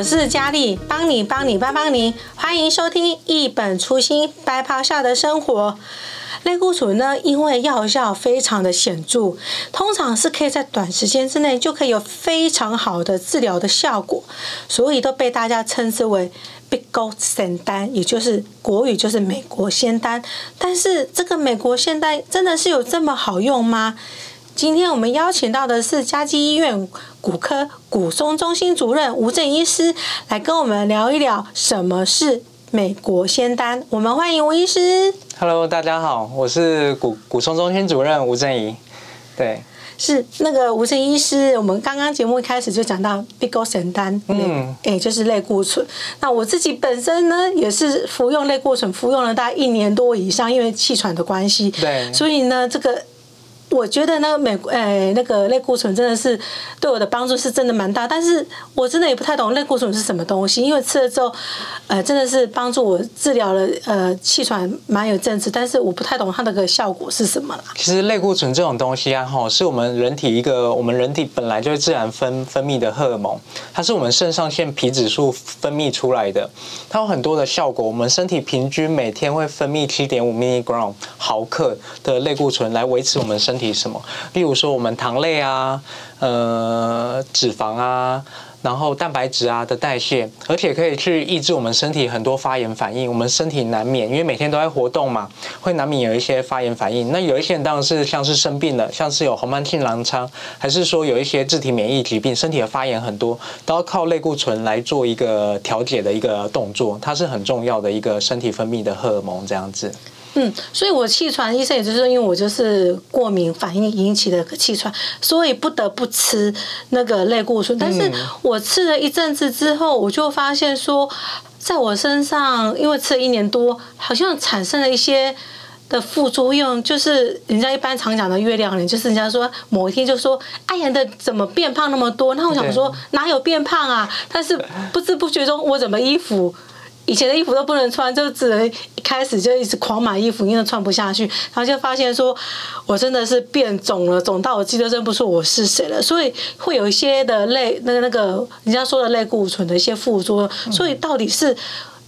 我是佳丽，帮你帮你帮帮你，欢迎收听一本初心白袍下的生活。类固醇呢，因为药效非常的显著，通常是可以在短时间之内就可以有非常好的治疗的效果，所以都被大家称之为 Big Gold 仙丹，也就是国语就是美国仙丹。但是这个美国仙丹真的是有这么好用吗？今天我们邀请到的是嘉基医院骨科骨松中心主任吴正医师，来跟我们聊一聊什么是美国仙丹。我们欢迎吴医师。Hello，大家好，我是骨骨松中心主任吴正仪。对，是那个吴正医师。我们刚刚节目一开始就讲到 Big Gold 仙丹，嗯，哎，就是类固醇。那我自己本身呢，也是服用类固醇，服用了大概一年多以上，因为气喘的关系。对，所以呢，这个。我觉得那个美诶那个类固醇真的是对我的帮助是真的蛮大，但是我真的也不太懂类固醇是什么东西，因为吃了之后，呃，真的是帮助我治疗了呃气喘蛮有阵子，但是我不太懂它那个效果是什么啦。其实类固醇这种东西啊，哈，是我们人体一个我们人体本来就会自然分分泌的荷尔蒙，它是我们肾上腺皮质素分泌出来的，它有很多的效果。我们身体平均每天会分泌七点五 milligram 毫克的类固醇来维持我们身体。什么？例如说，我们糖类啊，呃，脂肪啊，然后蛋白质啊的代谢，而且可以去抑制我们身体很多发炎反应。我们身体难免，因为每天都在活动嘛，会难免有一些发炎反应。那有一些人当然是像是生病了，像是有红斑性狼疮，还是说有一些自体免疫疾病，身体的发炎很多，都要靠类固醇来做一个调节的一个动作。它是很重要的一个身体分泌的荷尔蒙，这样子。嗯，所以我气喘，医生也就是说，因为我就是过敏反应引起的气喘，所以不得不吃那个类固醇。但是我吃了一阵子之后，我就发现说，在我身上，因为吃了一年多，好像产生了一些的副作用，就是人家一般常讲的月亮脸，就是人家说某一天就说，哎呀的怎么变胖那么多？那我想说哪有变胖啊？但是不知不觉中，我怎么衣服？以前的衣服都不能穿，就只能一开始就一直狂买衣服，因为穿不下去。然后就发现说，我真的是变肿了，肿到我自己都认不出我是谁了。所以会有一些的类那个那个人家说的类固醇的一些副作用。所以到底是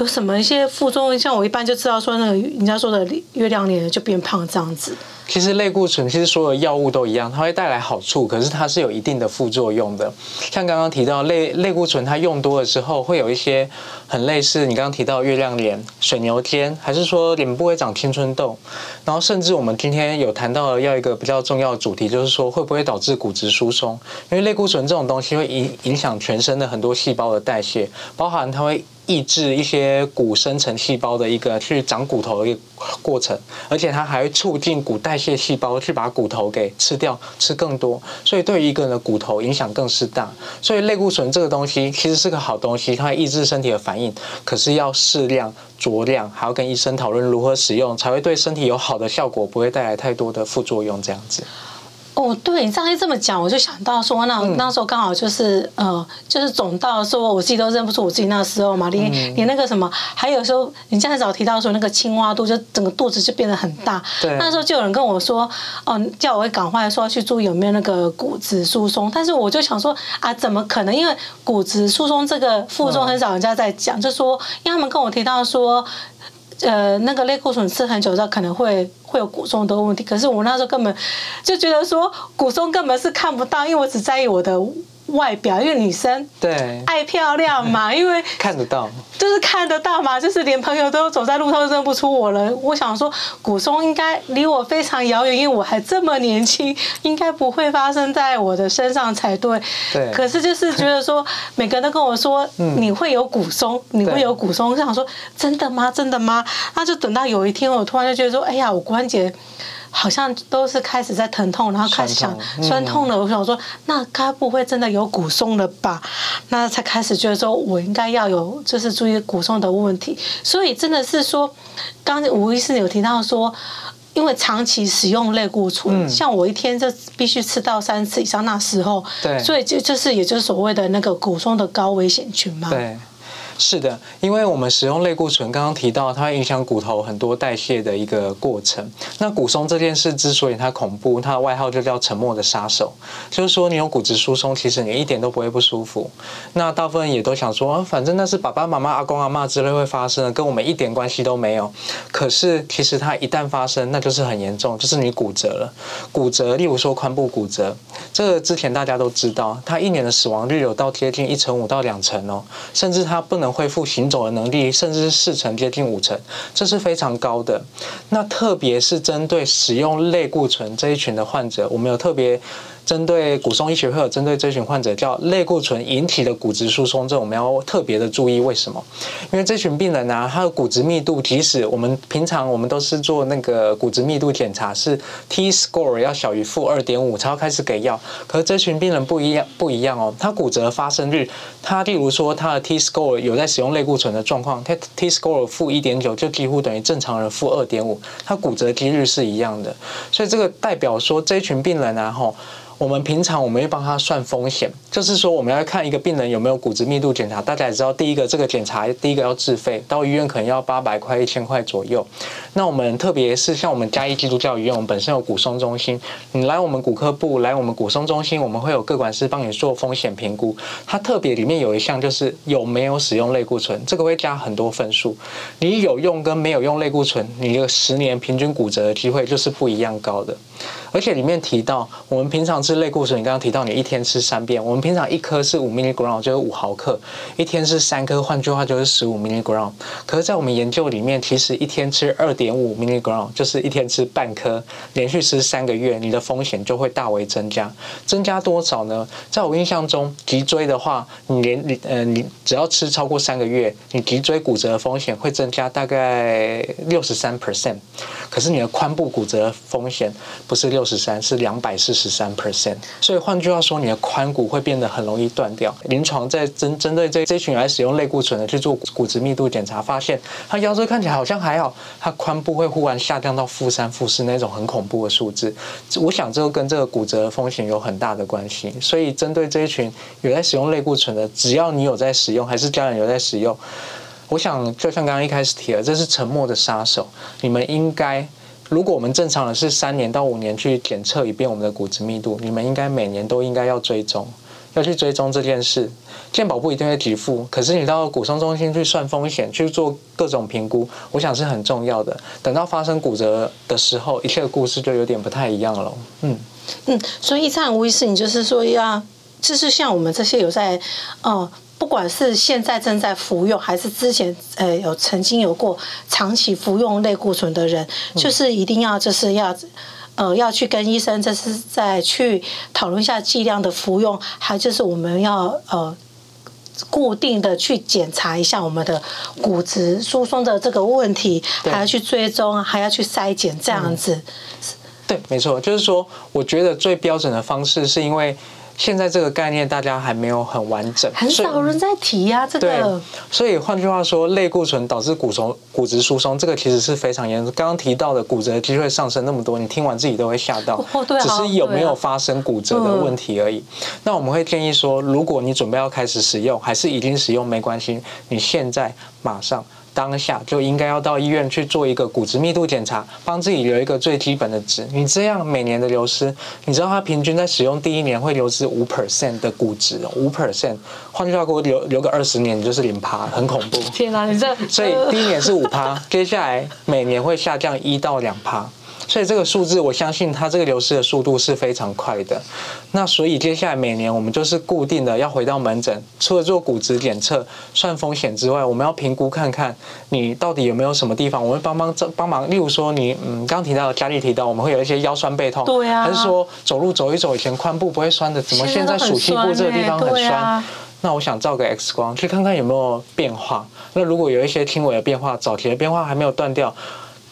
有什么一些副作用？像我一般就知道说，那个人家说的月亮脸就变胖这样子。其实类固醇其实所有药物都一样，它会带来好处，可是它是有一定的副作用的。像刚刚提到类类固醇，它用多了之后会有一些很类似你刚刚提到月亮脸、水牛肩，还是说脸部会长青春痘，然后甚至我们今天有谈到要一个比较重要的主题，就是说会不会导致骨质疏松？因为类固醇这种东西会影影响全身的很多细胞的代谢，包含它会。抑制一些骨生成细胞的一个去长骨头的一个过程，而且它还会促进骨代谢细胞去把骨头给吃掉，吃更多，所以对一个人的骨头影响更是大。所以类固醇这个东西其实是个好东西，它会抑制身体的反应，可是要适量、酌量，还要跟医生讨论如何使用，才会对身体有好的效果，不会带来太多的副作用。这样子。哦，对，你上次这么讲，我就想到说，那那时候刚好就是呃，就是肿到说我自己都认不出我自己那时候嘛，连连那个什么，还有时候你现在早提到说那个青蛙肚，就整个肚子就变得很大。对。那时候就有人跟我说，哦，叫我赶快说要去注意有没有那个骨质疏松，但是我就想说啊，怎么可能？因为骨质疏松这个副作用很少人家在讲，就说因为他们跟我提到说。呃，那个类固醇吃很久之后可能会会有骨松的问题，可是我那时候根本就觉得说骨松根本是看不到，因为我只在意我的。外表，因为女生对爱漂亮嘛，因为看得到，就是看得到嘛，就是连朋友都走在路上都认不出我了。我想说，骨松应该离我非常遥远，因为我还这么年轻，应该不会发生在我的身上才对。对。可是就是觉得说，每个人都跟我说你会有骨松，你会有骨松。我想说，真的吗？真的吗？那就等到有一天，我突然就觉得说，哎呀，我关节。好像都是开始在疼痛，然后开始想酸痛了。我想说，那该不会真的有骨松了吧？那才开始觉得说我应该要有，就是注意骨松的问题。所以真的是说，刚才吴医师有提到说，因为长期使用类固醇，像我一天就必须吃到三次以上，那时候，对，所以就就是也就是所谓的那个骨松的高危险群嘛。对。是的，因为我们使用类固醇，刚刚提到它会影响骨头很多代谢的一个过程。那骨松这件事之所以它恐怖，它的外号就叫沉默的杀手，就是说你有骨质疏松，其实你一点都不会不舒服。那大部分人也都想说，反正那是爸爸妈妈、阿公阿嬷之类会发生的，跟我们一点关系都没有。可是其实它一旦发生，那就是很严重，就是你骨折了。骨折，例如说髋部骨折，这个之前大家都知道，它一年的死亡率有到接近一成五到两成哦，甚至它不能恢复行走的能力，甚至是四成接近五成，这是非常高的。那特别是针对使用类固醇这一群的患者，我们有特别。针对骨松医学会有针对这群患者叫类固醇引起的骨质疏松症，我们要特别的注意。为什么？因为这群病人呢、啊，他的骨质密度，即使我们平常我们都是做那个骨质密度检查，是 T score 要小于负二点五才要开始给药。可是这群病人不一样，不一样哦。他骨折发生率，他例如说他的 T score 有在使用类固醇的状况，他 T score 负一点九就几乎等于正常人负二点五，他骨折几率是一样的。所以这个代表说这群病人啊，吼。我们平常我们会帮他算风险，就是说我们要看一个病人有没有骨质密度检查。大家也知道，第一个这个检查第一个要自费，到医院可能要八百块、一千块左右。那我们特别是像我们嘉义基督教医院，我们本身有骨松中心，你来我们骨科部来我们骨松中心，我们会有个管师帮你做风险评估。它特别里面有一项就是有没有使用类固醇，这个会加很多分数。你有用跟没有用类固醇，你的十年平均骨折的机会就是不一样高的。而且里面提到，我们平常吃类固醇，你刚刚提到你一天吃三遍，我们平常一颗是五 milligram，就是五毫克，一天是三颗，换句话就是十五 milligram。可是，在我们研究里面，其实一天吃二点五 milligram，就是一天吃半颗，连续吃三个月，你的风险就会大为增加。增加多少呢？在我印象中，脊椎的话，你连你呃，你只要吃超过三个月，你脊椎骨折的风险会增加大概六十三 percent。可是你的髋部骨折的风险不是六。六十三是两百四十三 percent，所以换句话说，你的髋骨会变得很容易断掉。临床在针针对这这群来使用类固醇的去做骨质密度检查，发现他腰椎看起来好像还好，他髋部会忽然下降到负三、负四那种很恐怖的数字。我想这个跟这个骨折的风险有很大的关系。所以针对这一群有在使用类固醇的，只要你有在使用，还是家人有在使用，我想就像刚刚一开始提了，这是沉默的杀手，你们应该。如果我们正常的是三年到五年去检测一遍我们的骨质密度，你们应该每年都应该要追踪，要去追踪这件事。健保不一定会给付，可是你到骨松中心去算风险，去做各种评估，我想是很重要的。等到发生骨折的时候，一切的故事就有点不太一样了。嗯嗯，所以这样无疑是，你就是说要，就是像我们这些有在，哦、呃。不管是现在正在服用，还是之前呃有曾经有过长期服用类固醇的人，就是一定要就是要呃要去跟医生，这是再去讨论一下剂量的服用，还就是我们要呃固定的去检查一下我们的骨质疏松的这个问题，还要去追踪，还要去筛检这样子。对，没错，就是说，我觉得最标准的方式是因为。现在这个概念大家还没有很完整，很少人在提呀、啊。这个，对，所以换句话说，类固醇导致骨松、骨质疏松，这个其实是非常严重。刚刚提到的骨折机会上升那么多，你听完自己都会吓到。哦，对，只是有没有发生骨折的问题而已。嗯、那我们会建议说，如果你准备要开始使用，还是已经使用没关系，你现在马上。当下就应该要到医院去做一个骨质密度检查，帮自己留一个最基本的值。你这样每年的流失，你知道它平均在使用第一年会流失五 percent 的骨质，五 percent。换句话说，留留个二十年，你就是零趴，很恐怖。天哪，你这……所以第一年是五趴，接下来每年会下降一到两趴。所以这个数字，我相信它这个流失的速度是非常快的。那所以接下来每年我们就是固定的要回到门诊，除了做骨质检测、算风险之外，我们要评估看看你到底有没有什么地方，我们帮帮这帮忙。例如说你嗯，刚提到佳丽提到我们会有一些腰酸背痛，对啊，还是说走路走一走以前髋部不会酸的，怎么现在属膝部这个地方很酸？啊、那我想照个 X 光去看看有没有变化。那如果有一些轻微的变化，早期的变化还没有断掉。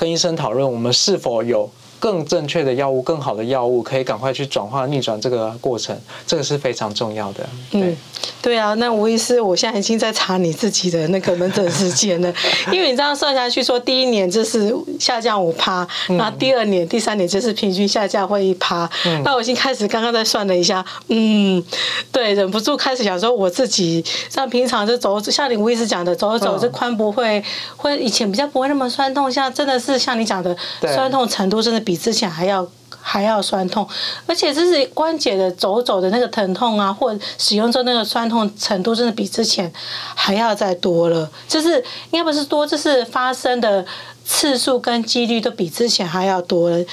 跟医生讨论，我们是否有更正确的药物、更好的药物，可以赶快去转化逆转这个过程，这个是非常重要的。对嗯，对。啊，那吴医师，我现在已经在查你自己的那个门诊时间了，因为你这样算下去，说第一年就是下降五趴，然后第二年、第三年就是平均下降会一趴，那我已经开始刚刚在算了一下，嗯，对，忍不住开始想说我自己像平常就走，像你吴医师讲的，走走这髋部会会以前比较不会那么酸痛，现在真的是像你讲的酸痛程度真的比之前还要还要酸痛，而且这是关节的走走的那个疼痛啊，或使用之后那个酸痛程度真的比之前还要再多了，就是应该不是多，就是发生的次数跟几率都比之前还要多了，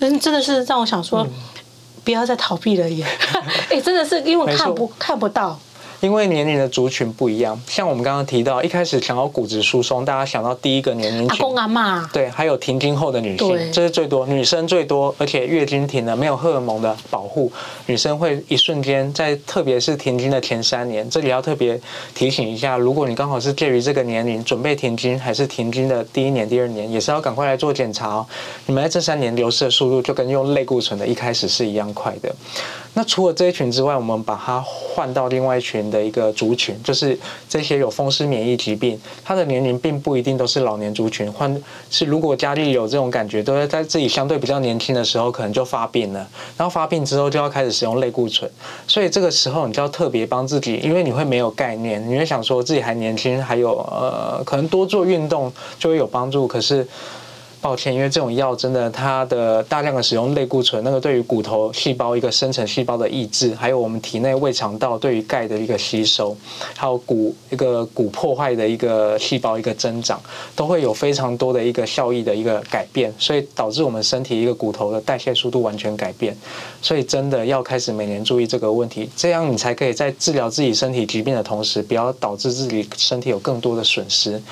嗯，真的是让我想说，不要再逃避了耶，哎，真的是因为看不看不到。因为年龄的族群不一样，像我们刚刚提到，一开始想要骨质疏松，大家想到第一个年龄群，阿公阿嬷，对，还有停经后的女性，这是最多，女生最多，而且月经停了，没有荷尔蒙的保护，女生会一瞬间在，特别是停经的前三年，这里要特别提醒一下，如果你刚好是介于这个年龄，准备停经还是停经的第一年、第二年，也是要赶快来做检查哦。你们在这三年流失的速度，就跟用类固醇的一开始是一样快的。那除了这一群之外，我们把它换到另外一群的一个族群，就是这些有风湿免疫疾病，它的年龄并不一定都是老年族群，换是如果家里有这种感觉，都是在自己相对比较年轻的时候，可能就发病了，然后发病之后就要开始使用类固醇，所以这个时候你就要特别帮自己，因为你会没有概念，你会想说自己还年轻，还有呃可能多做运动就会有帮助，可是。抱歉，因为这种药真的，它的大量的使用类固醇，那个对于骨头细胞一个生成细胞的抑制，还有我们体内胃肠道对于钙的一个吸收，还有骨一个骨破坏的一个细胞一个增长，都会有非常多的一个效益的一个改变，所以导致我们身体一个骨头的代谢速度完全改变，所以真的要开始每年注意这个问题，这样你才可以在治疗自己身体疾病的同时，不要导致自己身体有更多的损失，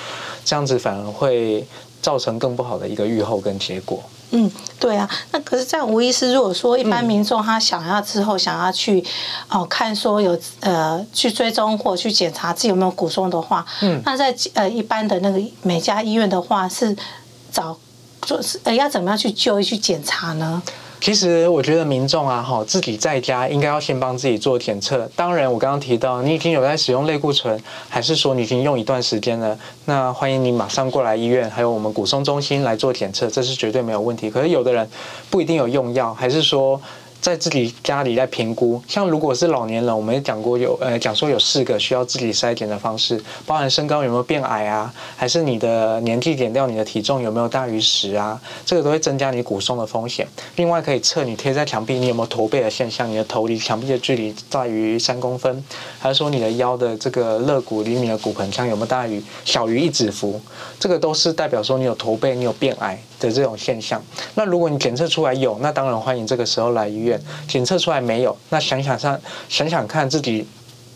这样子反而会。造成更不好的一个预后跟结果。嗯，对啊，那可是这样，吴医师，如果说一般民众他想要之后想要去哦看说有呃去追踪或去检查自己有没有骨松的话，嗯，那在呃一般的那个每家医院的话是找做是呃要怎么样去就医去检查呢？其实我觉得民众啊，哈，自己在家应该要先帮自己做检测。当然，我刚刚提到你已经有在使用类固醇，还是说你已经用一段时间了，那欢迎你马上过来医院，还有我们骨松中心来做检测，这是绝对没有问题。可是有的人不一定有用药，还是说。在自己家里在评估，像如果是老年人，我们也讲过有呃讲说有四个需要自己筛检的方式，包含身高有没有变矮啊，还是你的年纪减掉你的体重有没有大于十啊，这个都会增加你骨松的风险。另外可以测你贴在墙壁你有没有驼背的现象，你的头离墙壁的距离大于三公分，还是说你的腰的这个肋骨离你的骨盆腔有没有大于小于一指幅，这个都是代表说你有驼背，你有变矮的这种现象。那如果你检测出来有，那当然欢迎这个时候来医院。检测出来没有？那想想上，想想看自己，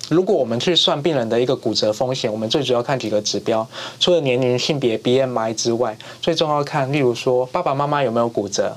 如果我们去算病人的一个骨折风险，我们最主要看几个指标，除了年龄、性别、BMI 之外，最重要看，例如说爸爸妈妈有没有骨折，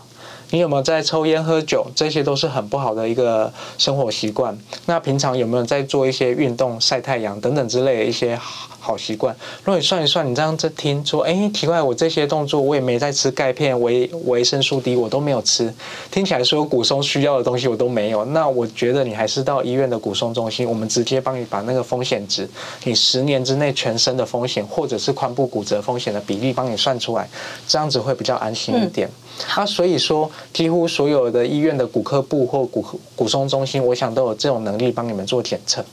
你有没有在抽烟喝酒，这些都是很不好的一个生活习惯。那平常有没有在做一些运动、晒太阳等等之类的一些？好习惯。如果你算一算，你这样子听说，哎，奇怪，我这些动作我也没在吃钙片、维维生素 D，我都没有吃。听起来说骨松需要的东西我都没有。那我觉得你还是到医院的骨松中心，我们直接帮你把那个风险值，你十年之内全身的风险或者是髋部骨折风险的比例帮你算出来，这样子会比较安心一点。那、所以说，几乎所有的医院的骨科部或骨骨松中心，我想都有这种能力帮你们做检测。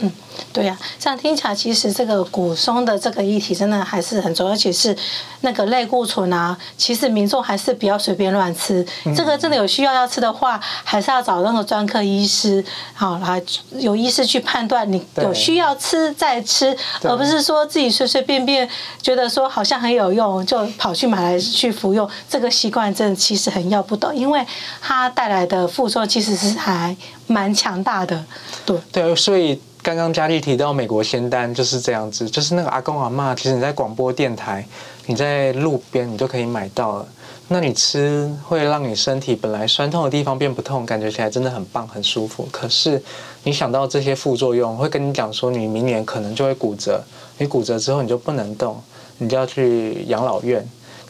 嗯，对呀、啊，这样听起来，其实这个骨松的这个议题真的还是很重要，而且是那个类固醇啊，其实民众还是不要随便乱吃。嗯、这个真的有需要要吃的话，还是要找那个专科医师，好来有医师去判断你有需要吃再吃，而不是说自己随随便便觉得说好像很有用就跑去买来去服用，这个习惯真的其实很要不得，因为它带来的副作用其实是还蛮强大的。对对，所以。刚刚佳丽提到美国仙丹就是这样子，就是那个阿公阿嬷，其实你在广播电台，你在路边你就可以买到了。那你吃会让你身体本来酸痛的地方变不痛，感觉起来真的很棒很舒服。可是你想到这些副作用，会跟你讲说你明年可能就会骨折，你骨折之后你就不能动，你就要去养老院。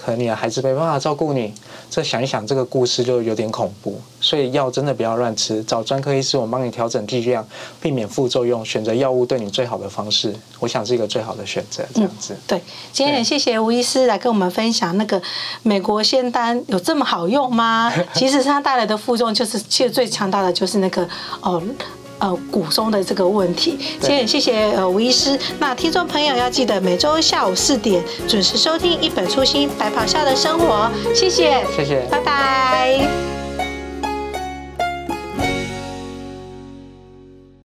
可能你的孩子没办法照顾你，这想一想这个故事就有点恐怖。所以药真的不要乱吃，找专科医师，我帮你调整剂量，避免副作用，选择药物对你最好的方式，我想是一个最好的选择。这样子。嗯、对，今天也谢谢吴医师来跟我们分享那个美国仙丹有这么好用吗？其实它带来的副作用就是，其实最强大的就是那个哦。呃，骨松的这个问题，今天谢谢呃吴医师。那听众朋友要记得每周下午四点准时收听《一本初心白袍下的生活》，谢谢，谢谢，拜拜。